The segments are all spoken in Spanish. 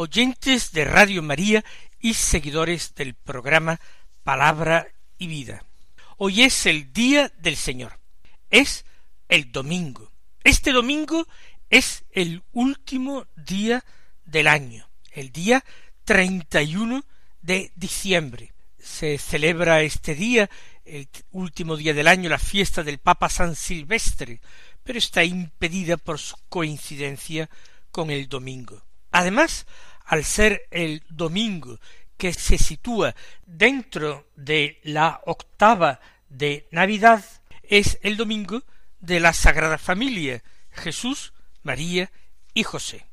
oyentes de Radio María y seguidores del programa Palabra y Vida. Hoy es el día del Señor. Es el domingo. Este domingo es el último día del año, el día 31 de diciembre. Se celebra este día, el último día del año, la fiesta del Papa San Silvestre, pero está impedida por su coincidencia con el domingo. Además, al ser el domingo que se sitúa dentro de la octava de Navidad, es el domingo de la Sagrada Familia, Jesús, María y José.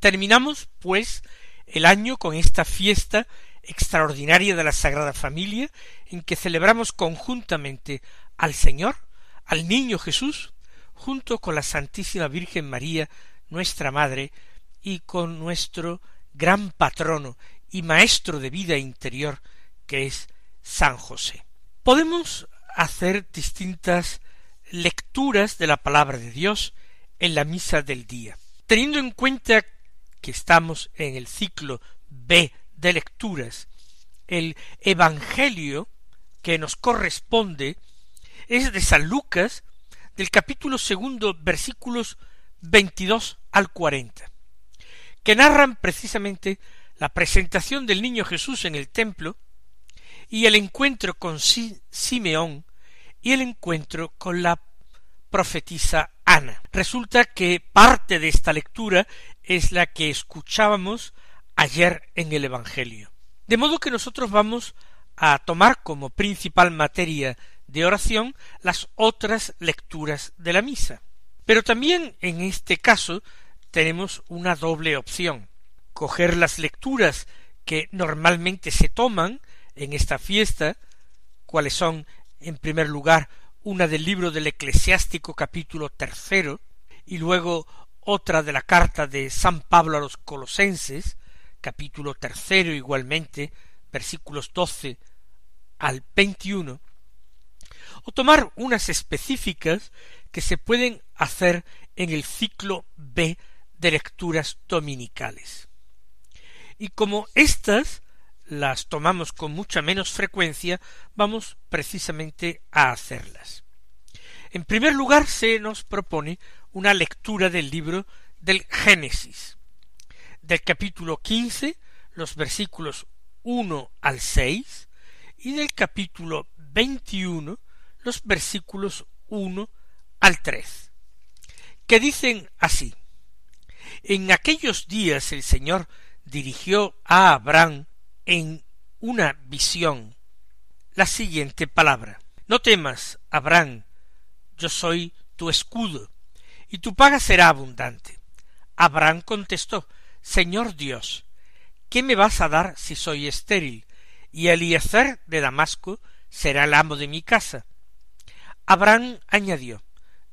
Terminamos, pues, el año con esta fiesta extraordinaria de la Sagrada Familia, en que celebramos conjuntamente al Señor, al Niño Jesús, junto con la Santísima Virgen María, nuestra Madre, y con nuestro gran patrono y maestro de vida interior, que es San José. Podemos hacer distintas lecturas de la palabra de Dios en la misa del día. Teniendo en cuenta que estamos en el ciclo B de lecturas. El Evangelio que nos corresponde es de San Lucas, del capítulo segundo, versículos veintidós al cuarenta, que narran precisamente la presentación del niño Jesús en el templo y el encuentro con Simeón y el encuentro con la profetisa Ana. Resulta que parte de esta lectura es la que escuchábamos ayer en el Evangelio. De modo que nosotros vamos a tomar como principal materia de oración las otras lecturas de la misa. Pero también en este caso tenemos una doble opción. Coger las lecturas que normalmente se toman en esta fiesta, cuáles son, en primer lugar, una del libro del eclesiástico capítulo tercero, y luego otra de la carta de San Pablo a los colosenses, capítulo tercero igualmente, versículos doce al veintiuno, o tomar unas específicas que se pueden hacer en el ciclo B de lecturas dominicales. Y como éstas las tomamos con mucha menos frecuencia, vamos precisamente a hacerlas. En primer lugar, se nos propone una lectura del libro del Génesis del capítulo quince, los versículos uno al seis, y del capítulo veintiuno, los versículos uno al tres, que dicen así En aquellos días el Señor dirigió a Abraham en una visión la siguiente palabra No temas, Abraham, yo soy tu escudo, y tu paga será abundante. Abraham contestó Señor Dios, ¿qué me vas a dar si soy estéril? Y Eliezer de Damasco será el amo de mi casa. Abraham añadió,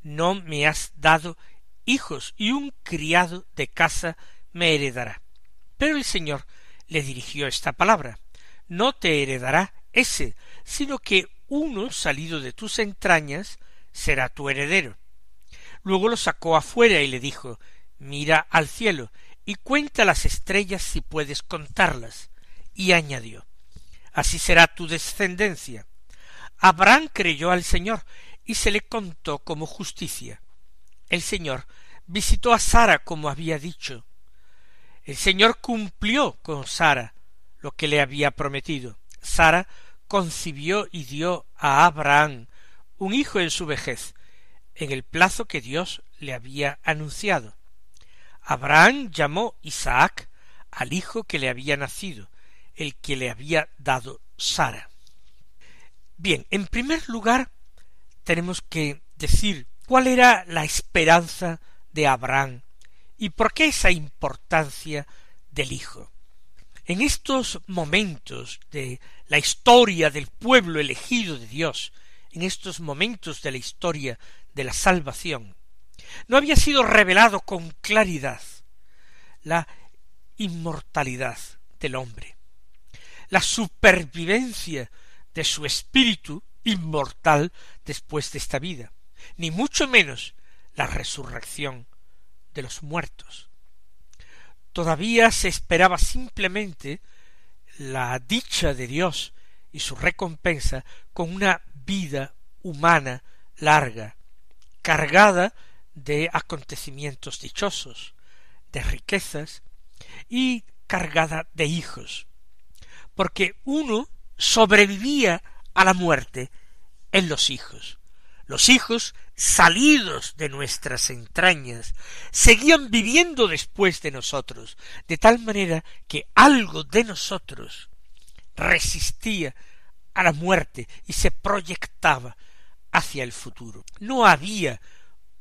No me has dado hijos, y un criado de casa me heredará. Pero el Señor le dirigió esta palabra, No te heredará ese, sino que uno salido de tus entrañas será tu heredero. Luego lo sacó afuera y le dijo, Mira al cielo y cuenta las estrellas si puedes contarlas. Y añadió, Así será tu descendencia. Abraham creyó al Señor y se le contó como justicia. El Señor visitó a Sara como había dicho. El Señor cumplió con Sara lo que le había prometido. Sara concibió y dio a Abraham un hijo en su vejez, en el plazo que Dios le había anunciado. Abraham llamó Isaac al hijo que le había nacido, el que le había dado Sara. Bien, en primer lugar tenemos que decir cuál era la esperanza de Abraham y por qué esa importancia del hijo. En estos momentos de la historia del pueblo elegido de Dios, en estos momentos de la historia de la salvación, no había sido revelado con claridad la inmortalidad del hombre, la supervivencia de su espíritu inmortal después de esta vida, ni mucho menos la resurrección de los muertos. Todavía se esperaba simplemente la dicha de Dios y su recompensa con una vida humana larga, cargada de acontecimientos dichosos, de riquezas y cargada de hijos, porque uno sobrevivía a la muerte en los hijos. Los hijos salidos de nuestras entrañas seguían viviendo después de nosotros, de tal manera que algo de nosotros resistía a la muerte y se proyectaba hacia el futuro. No había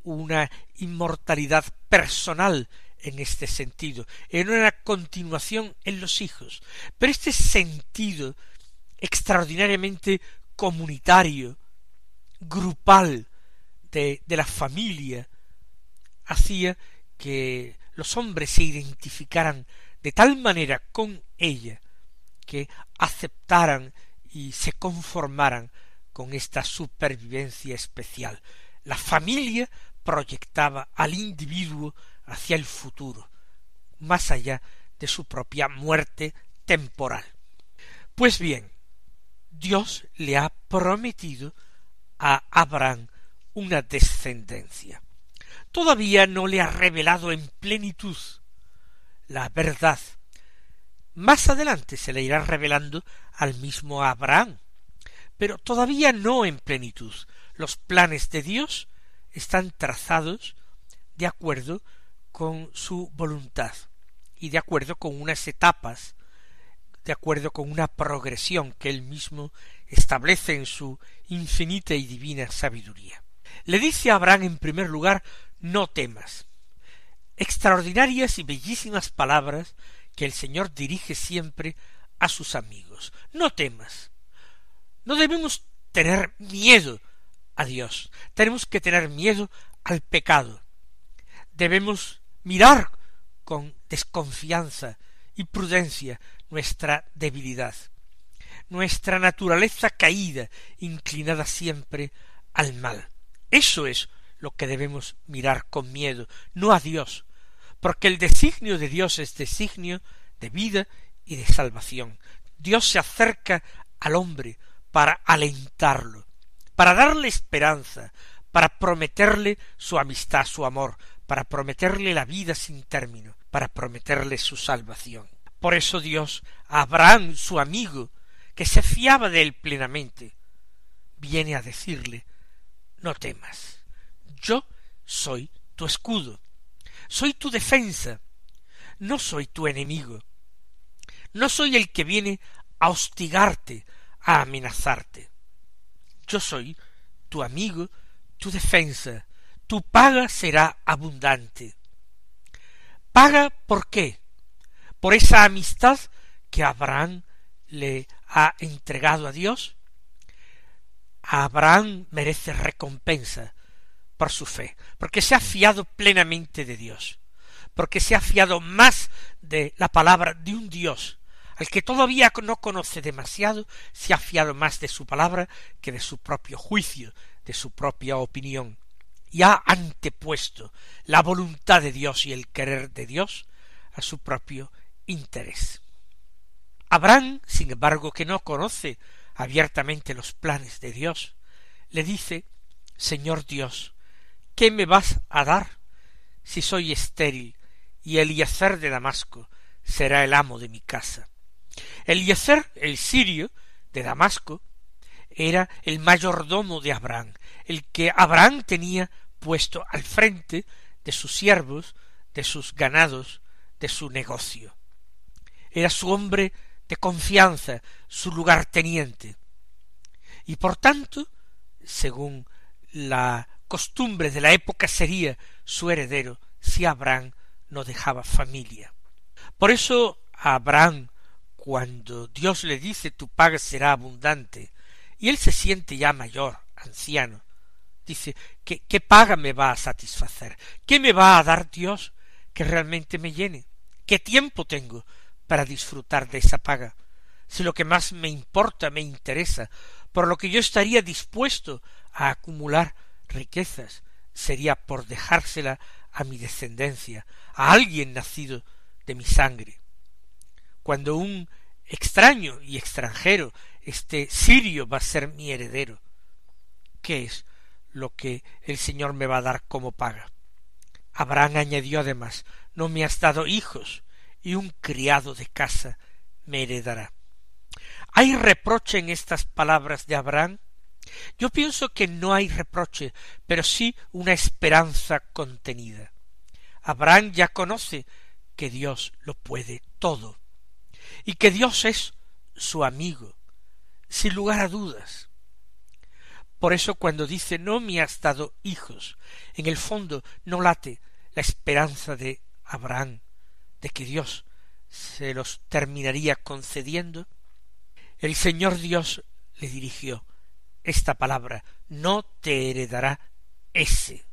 una inmortalidad personal en este sentido, en una continuación en los hijos, pero este sentido extraordinariamente comunitario, grupal de, de la familia, hacía que los hombres se identificaran de tal manera con ella que aceptaran y se conformaran con esta supervivencia especial. La familia proyectaba al individuo hacia el futuro, más allá de su propia muerte temporal. Pues bien, Dios le ha prometido a Abraham una descendencia. Todavía no le ha revelado en plenitud la verdad. Más adelante se le irá revelando al mismo Abraham, pero todavía no en plenitud. Los planes de Dios están trazados de acuerdo con su voluntad y de acuerdo con unas etapas, de acuerdo con una progresión que él mismo establece en su infinita y divina sabiduría. Le dice a Abraham en primer lugar no temas. Extraordinarias y bellísimas palabras que el Señor dirige siempre a sus amigos. No temas. No debemos tener miedo a Dios. Tenemos que tener miedo al pecado. Debemos mirar con desconfianza y prudencia nuestra debilidad, nuestra naturaleza caída, inclinada siempre al mal. Eso es lo que debemos mirar con miedo, no a Dios, porque el designio de Dios es designio de vida y de salvación. Dios se acerca al hombre para alentarlo, para darle esperanza, para prometerle su amistad, su amor, para prometerle la vida sin término, para prometerle su salvación. Por eso Dios Abraham, su amigo, que se fiaba de él plenamente, viene a decirle no temas, yo soy tu escudo, soy tu defensa, no soy tu enemigo, no soy el que viene a hostigarte, a amenazarte. Yo soy tu amigo, tu defensa, tu paga será abundante. ¿Paga por qué? Por esa amistad que Abraham le ha entregado a Dios. Abraham merece recompensa por su fe, porque se ha fiado plenamente de Dios, porque se ha fiado más de la palabra de un Dios al que todavía no conoce demasiado, se ha fiado más de su palabra que de su propio juicio, de su propia opinión y ha antepuesto la voluntad de Dios y el querer de Dios a su propio interés. Abraham, sin embargo, que no conoce abiertamente los planes de Dios, le dice Señor Dios, ¿qué me vas a dar si soy estéril y Eliezer de Damasco será el amo de mi casa? Eliezer, el sirio de Damasco, era el mayordomo de Abraham, el que Abraham tenía puesto al frente de sus siervos, de sus ganados, de su negocio. Era su hombre de confianza, su lugarteniente. Y por tanto, según la costumbre de la época, sería su heredero si Abraham no dejaba familia. Por eso Abraham, cuando Dios le dice tu paga será abundante, y él se siente ya mayor, anciano, dice, ¿qué, qué paga me va a satisfacer? ¿Qué me va a dar Dios que realmente me llene? ¿Qué tiempo tengo para disfrutar de esa paga? Si lo que más me importa, me interesa, por lo que yo estaría dispuesto a acumular riquezas, sería por dejársela a mi descendencia, a alguien nacido de mi sangre. Cuando un extraño y extranjero, este sirio va a ser mi heredero, ¿qué es lo que el Señor me va a dar como paga? Abraham añadió además, no me has dado hijos, y un criado de casa me heredará. ¿Hay reproche en estas palabras de Abraham? Yo pienso que no hay reproche, pero sí una esperanza contenida. Abraham ya conoce que Dios lo puede todo y que Dios es su amigo, sin lugar a dudas. Por eso cuando dice no me has dado hijos, en el fondo no late la esperanza de Abraham de que Dios se los terminaría concediendo. El Señor Dios le dirigió esta palabra, no te heredará ese,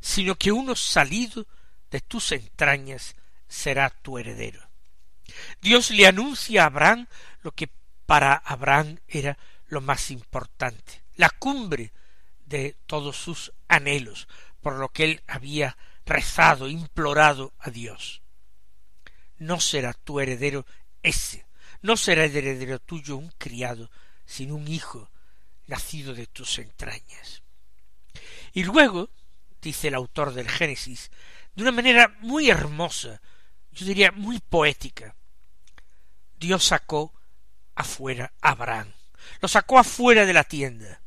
sino que uno salido de tus entrañas será tu heredero. Dios le anuncia a Abraham lo que para Abraham era lo más importante, la cumbre de todos sus anhelos, por lo que él había rezado, implorado a Dios. No será tu heredero ese, no será heredero tuyo un criado, sino un hijo nacido de tus entrañas. Y luego, dice el autor del Génesis, de una manera muy hermosa, yo diría muy poética, Dios sacó afuera a Abraham, lo sacó afuera de la tienda.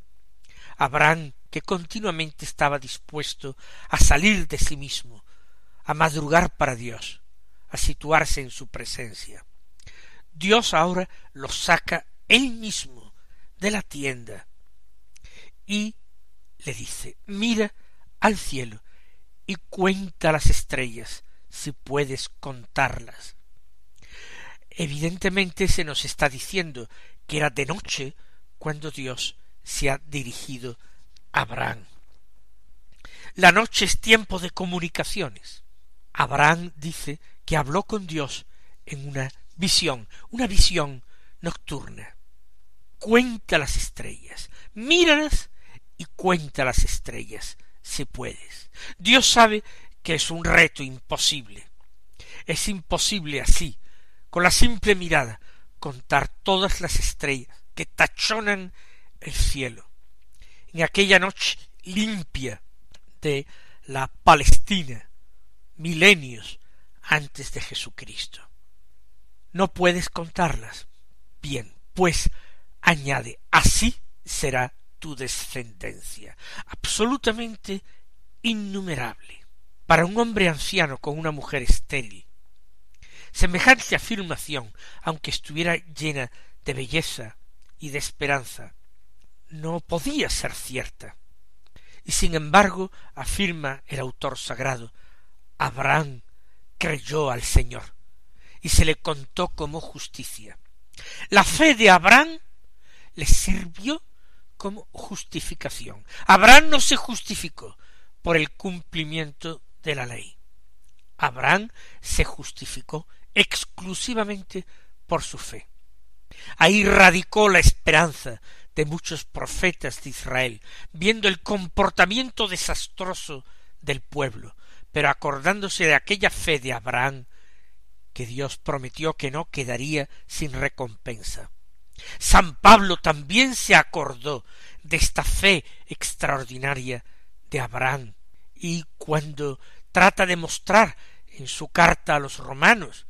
Abraham, que continuamente estaba dispuesto a salir de sí mismo, a madrugar para Dios, a situarse en su presencia. Dios ahora lo saca él mismo de la tienda y le dice, mira al cielo y cuenta las estrellas si puedes contarlas. Evidentemente se nos está diciendo que era de noche cuando Dios se ha dirigido a Abraham. La noche es tiempo de comunicaciones. Abraham dice que habló con Dios en una visión, una visión nocturna. Cuenta las estrellas, míralas y cuenta las estrellas, si puedes. Dios sabe que es un reto imposible. Es imposible así, con la simple mirada, contar todas las estrellas que tachonan el cielo. En aquella noche limpia de la Palestina, milenios antes de Jesucristo. No puedes contarlas. Bien, pues añade, así será tu descendencia, absolutamente innumerable. Para un hombre anciano con una mujer estéril, semejante afirmación, aunque estuviera llena de belleza y de esperanza, no podía ser cierta. Y sin embargo, afirma el autor sagrado, Abraham creyó al Señor y se le contó como justicia. La fe de Abraham le sirvió como justificación. Abraham no se justificó por el cumplimiento de la ley. Abraham se justificó exclusivamente por su fe. Ahí radicó la esperanza de muchos profetas de Israel, viendo el comportamiento desastroso del pueblo, pero acordándose de aquella fe de Abraham que Dios prometió que no quedaría sin recompensa. San Pablo también se acordó de esta fe extraordinaria de Abraham y cuando trata de mostrar en su carta a los romanos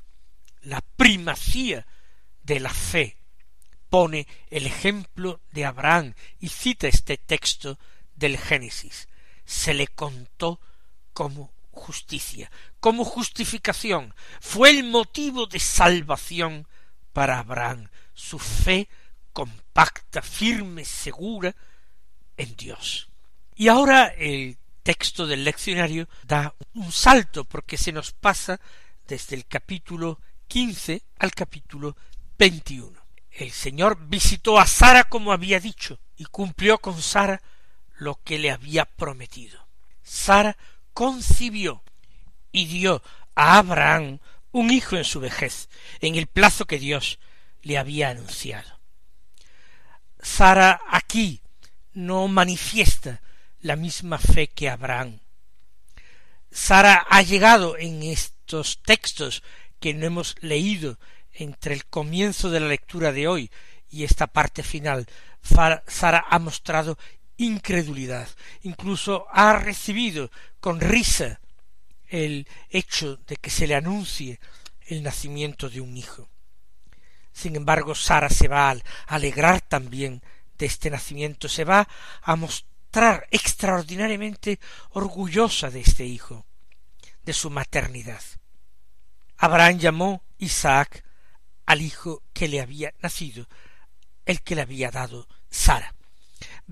la primacía de la fe, pone el ejemplo de Abraham y cita este texto del Génesis. Se le contó como justicia, como justificación, fue el motivo de salvación para Abraham, su fe compacta, firme, segura en Dios. Y ahora el texto del leccionario da un salto porque se nos pasa desde el capítulo quince al capítulo 21. El Señor visitó a Sara como había dicho y cumplió con Sara lo que le había prometido. Sara concibió y dio a Abraham un hijo en su vejez, en el plazo que Dios le había anunciado. Sara aquí no manifiesta la misma fe que Abraham. Sara ha llegado en estos textos que no hemos leído entre el comienzo de la lectura de hoy y esta parte final. Sara ha mostrado incredulidad, incluso ha recibido con risa el hecho de que se le anuncie el nacimiento de un hijo. Sin embargo, Sara se va a alegrar también de este nacimiento, se va a mostrar extraordinariamente orgullosa de este hijo, de su maternidad. Abraham llamó Isaac al hijo que le había nacido, el que le había dado Sara.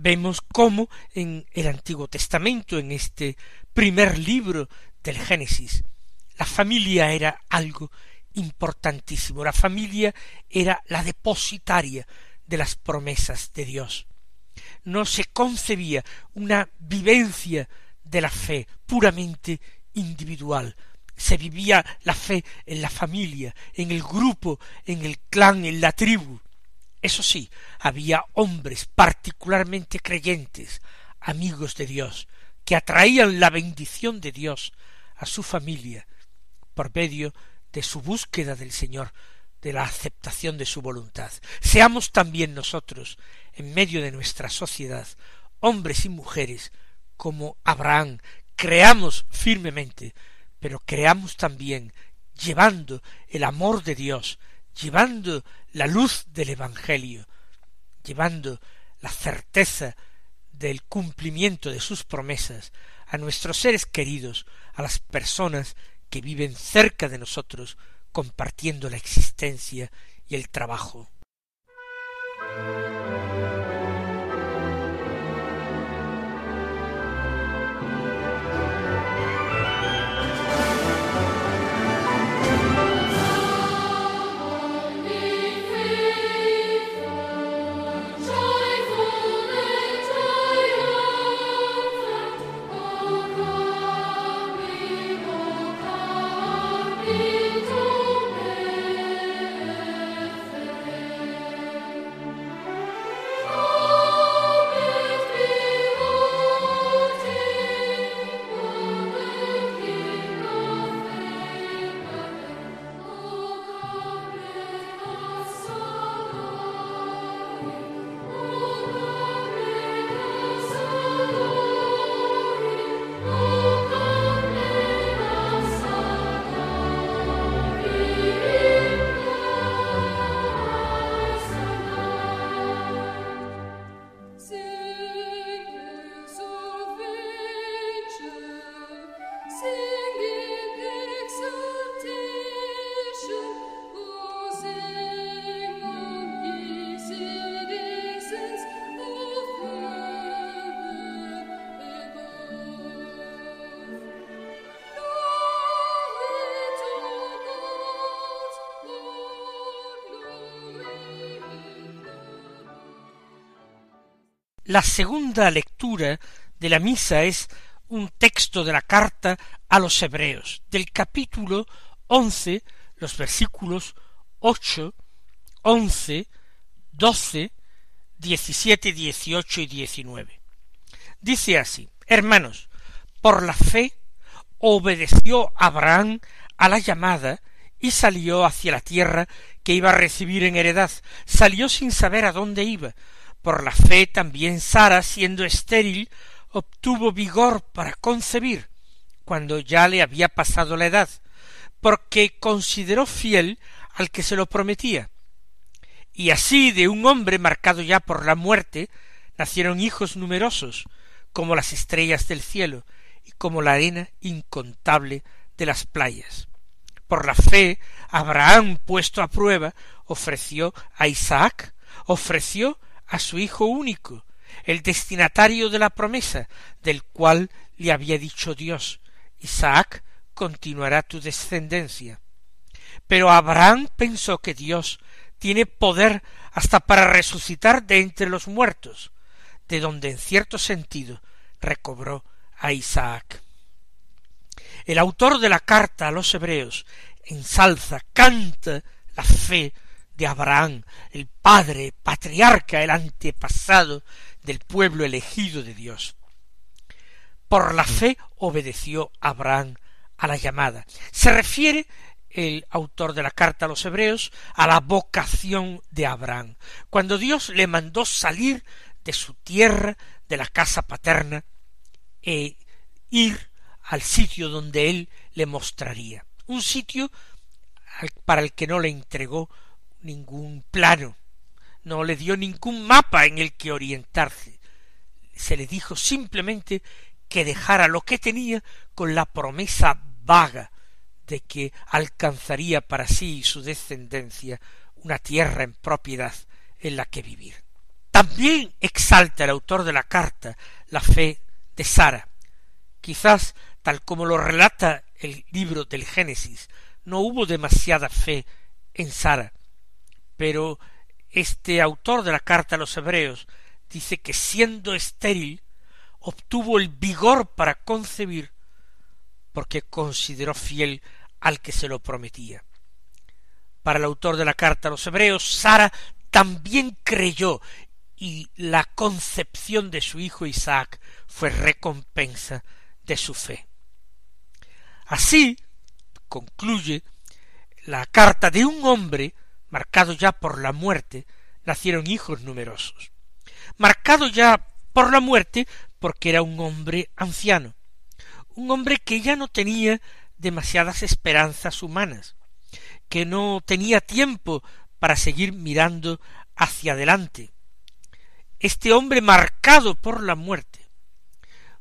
Vemos cómo en el Antiguo Testamento, en este primer libro del Génesis, la familia era algo importantísimo. La familia era la depositaria de las promesas de Dios. No se concebía una vivencia de la fe puramente individual. Se vivía la fe en la familia, en el grupo, en el clan, en la tribu. Eso sí, había hombres particularmente creyentes, amigos de Dios, que atraían la bendición de Dios a su familia por medio de su búsqueda del Señor, de la aceptación de su voluntad. Seamos también nosotros, en medio de nuestra sociedad, hombres y mujeres, como Abraham, creamos firmemente, pero creamos también llevando el amor de Dios, llevando la luz del Evangelio, llevando la certeza del cumplimiento de sus promesas a nuestros seres queridos, a las personas que viven cerca de nosotros, compartiendo la existencia y el trabajo. La segunda lectura de la misa es un texto de la carta a los hebreos, del capítulo once, los versículos ocho, once, doce, diecisiete, dieciocho y diecinueve. Dice así, hermanos, por la fe obedeció Abraham a la llamada y salió hacia la tierra que iba a recibir en heredad. Salió sin saber a dónde iba, por la fe también Sara, siendo estéril, obtuvo vigor para concebir, cuando ya le había pasado la edad, porque consideró fiel al que se lo prometía. Y así de un hombre marcado ya por la muerte, nacieron hijos numerosos, como las estrellas del cielo, y como la arena incontable de las playas. Por la fe, Abraham, puesto a prueba, ofreció a Isaac, ofreció a su Hijo único, el destinatario de la promesa, del cual le había dicho Dios, Isaac continuará tu descendencia. Pero Abraham pensó que Dios tiene poder hasta para resucitar de entre los muertos, de donde en cierto sentido recobró a Isaac. El autor de la carta a los hebreos ensalza, canta la fe de Abraham, el padre, patriarca, el antepasado del pueblo elegido de Dios. Por la fe obedeció Abraham a la llamada. Se refiere el autor de la carta a los hebreos a la vocación de Abraham, cuando Dios le mandó salir de su tierra, de la casa paterna, e ir al sitio donde él le mostraría. Un sitio para el que no le entregó ningún plano, no le dio ningún mapa en el que orientarse. Se le dijo simplemente que dejara lo que tenía con la promesa vaga de que alcanzaría para sí y su descendencia una tierra en propiedad en la que vivir. También exalta el autor de la carta la fe de Sara. Quizás, tal como lo relata el libro del Génesis, no hubo demasiada fe en Sara, pero este autor de la carta a los hebreos dice que siendo estéril obtuvo el vigor para concebir porque consideró fiel al que se lo prometía. Para el autor de la carta a los hebreos, Sara también creyó y la concepción de su hijo Isaac fue recompensa de su fe. Así concluye la carta de un hombre marcado ya por la muerte, nacieron hijos numerosos. Marcado ya por la muerte porque era un hombre anciano, un hombre que ya no tenía demasiadas esperanzas humanas, que no tenía tiempo para seguir mirando hacia adelante. Este hombre marcado por la muerte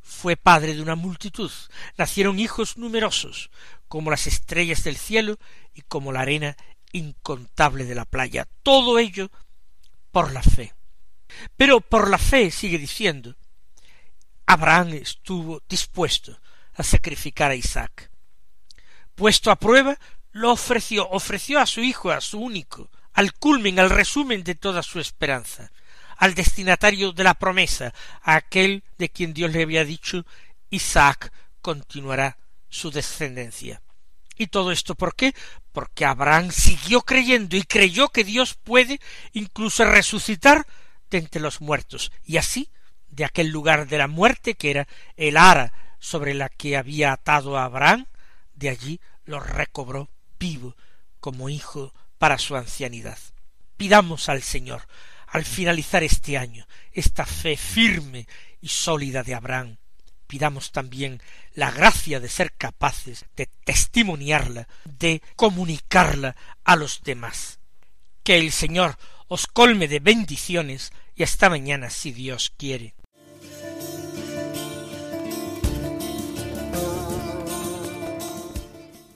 fue padre de una multitud, nacieron hijos numerosos, como las estrellas del cielo y como la arena incontable de la playa, todo ello por la fe. Pero por la fe, sigue diciendo, Abraham estuvo dispuesto a sacrificar a Isaac puesto a prueba, lo ofreció, ofreció a su hijo, a su único, al culmen, al resumen de toda su esperanza, al destinatario de la promesa, a aquel de quien Dios le había dicho Isaac continuará su descendencia. ¿Y todo esto por qué? Porque Abraham siguió creyendo y creyó que Dios puede incluso resucitar de entre los muertos, y así, de aquel lugar de la muerte que era el ara sobre la que había atado a Abraham, de allí lo recobró vivo como hijo para su ancianidad. Pidamos al Señor, al finalizar este año, esta fe firme y sólida de Abraham. Pidamos también la gracia de ser capaces de testimoniarla, de comunicarla a los demás. Que el Señor os colme de bendiciones y hasta mañana si Dios quiere.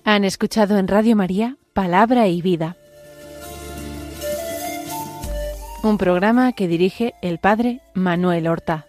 Han escuchado en Radio María Palabra y Vida, un programa que dirige el Padre Manuel Horta.